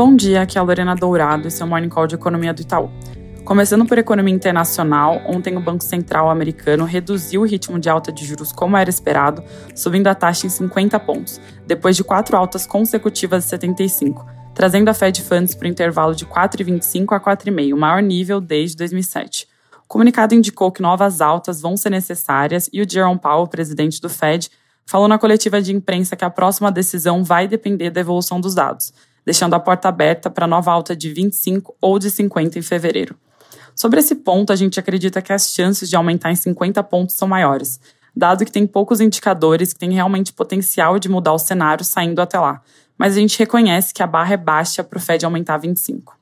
Bom dia, aqui é a Lorena Dourado, esse é o Morning Call de Economia do Itaú. Começando por economia internacional, ontem o Banco Central americano reduziu o ritmo de alta de juros como era esperado, subindo a taxa em 50 pontos, depois de quatro altas consecutivas de 75, trazendo a Fed Funds para o intervalo de 4,25 a 4,5, o maior nível desde 2007. O comunicado indicou que novas altas vão ser necessárias e o Jerome Powell, presidente do Fed, falou na coletiva de imprensa que a próxima decisão vai depender da evolução dos dados, deixando a porta aberta para nova alta de 25 ou de 50 em fevereiro. Sobre esse ponto, a gente acredita que as chances de aumentar em 50 pontos são maiores, dado que tem poucos indicadores que têm realmente potencial de mudar o cenário saindo até lá, mas a gente reconhece que a barra é baixa para o Fed aumentar 25.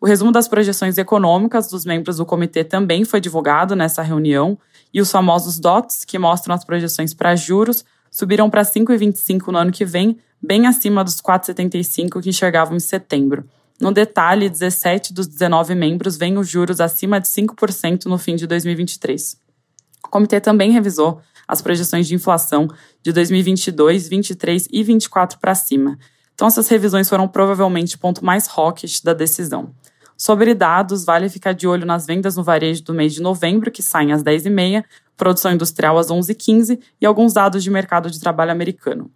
O resumo das projeções econômicas dos membros do comitê também foi divulgado nessa reunião, e os famosos DOTs, que mostram as projeções para juros, subiram para 5,25 no ano que vem, bem acima dos 4,75 que enxergavam em setembro. No detalhe, 17 dos 19 membros veem os juros acima de 5% no fim de 2023. O comitê também revisou as projeções de inflação de 2022, 23 e 24 para cima. Então, essas revisões foram provavelmente o ponto mais hawkish da decisão. Sobre dados, vale ficar de olho nas vendas no varejo do mês de novembro, que saem às 10h30, produção industrial às 11h15 e alguns dados de mercado de trabalho americano.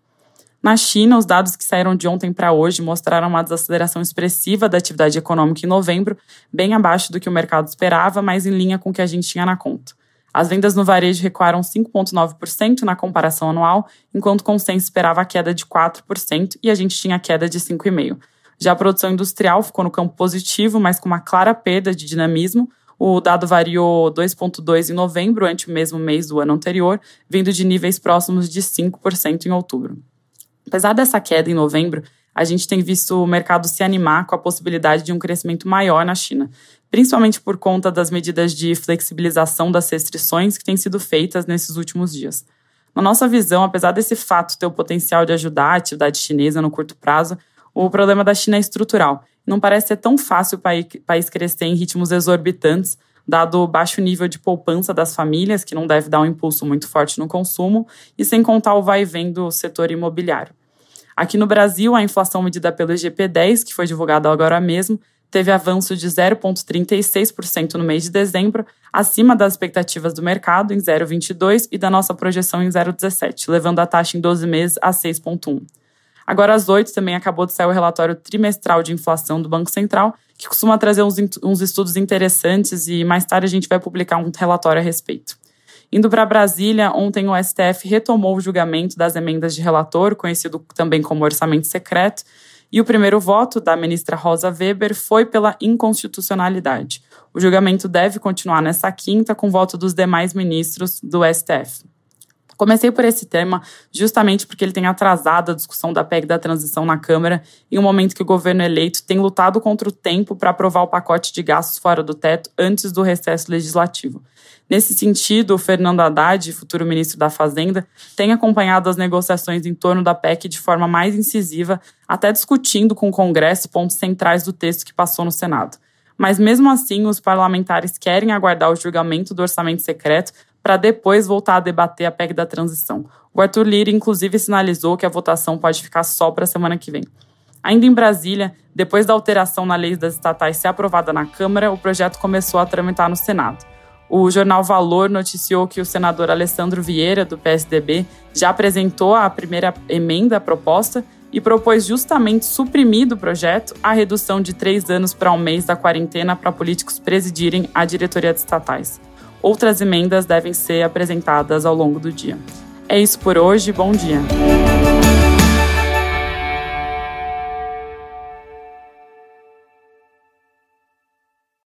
Na China, os dados que saíram de ontem para hoje mostraram uma desaceleração expressiva da atividade econômica em novembro, bem abaixo do que o mercado esperava, mas em linha com o que a gente tinha na conta. As vendas no varejo recuaram 5,9% na comparação anual, enquanto o consenso esperava a queda de 4% e a gente tinha queda de 5,5%. Já a produção industrial ficou no campo positivo, mas com uma clara perda de dinamismo. O dado variou 2,2% em novembro, ante o mesmo mês do ano anterior, vindo de níveis próximos de 5% em outubro. Apesar dessa queda em novembro, a gente tem visto o mercado se animar com a possibilidade de um crescimento maior na China, principalmente por conta das medidas de flexibilização das restrições que têm sido feitas nesses últimos dias. Na nossa visão, apesar desse fato ter o potencial de ajudar a atividade chinesa no curto prazo, o problema da China é estrutural. Não parece ser tão fácil o país crescer em ritmos exorbitantes, dado o baixo nível de poupança das famílias, que não deve dar um impulso muito forte no consumo, e sem contar o vai e vem do setor imobiliário. Aqui no Brasil, a inflação medida pelo IGP-10, que foi divulgada agora mesmo, teve avanço de 0,36% no mês de dezembro, acima das expectativas do mercado em 0,22% e da nossa projeção em 0,17%, levando a taxa em 12 meses a 6,1%. Agora, às 8 também acabou de sair o relatório trimestral de inflação do Banco Central, que costuma trazer uns, uns estudos interessantes e mais tarde a gente vai publicar um relatório a respeito. Indo para Brasília, ontem o STF retomou o julgamento das emendas de relator, conhecido também como orçamento secreto, e o primeiro voto da ministra Rosa Weber foi pela inconstitucionalidade. O julgamento deve continuar nesta quinta com voto dos demais ministros do STF. Comecei por esse tema justamente porque ele tem atrasado a discussão da PEC da transição na Câmara em um momento que o governo eleito tem lutado contra o tempo para aprovar o pacote de gastos fora do teto antes do recesso legislativo. Nesse sentido, o Fernando Haddad, futuro ministro da Fazenda, tem acompanhado as negociações em torno da PEC de forma mais incisiva, até discutindo com o Congresso pontos centrais do texto que passou no Senado. Mas mesmo assim, os parlamentares querem aguardar o julgamento do orçamento secreto para depois voltar a debater a PEC da transição. O Arthur Lira, inclusive, sinalizou que a votação pode ficar só para a semana que vem. Ainda em Brasília, depois da alteração na lei das estatais ser aprovada na Câmara, o projeto começou a tramitar no Senado. O jornal Valor noticiou que o senador Alessandro Vieira, do PSDB, já apresentou a primeira emenda à proposta e propôs justamente suprimir do projeto a redução de três anos para um mês da quarentena para políticos presidirem a diretoria de estatais. Outras emendas devem ser apresentadas ao longo do dia. É isso por hoje, bom dia.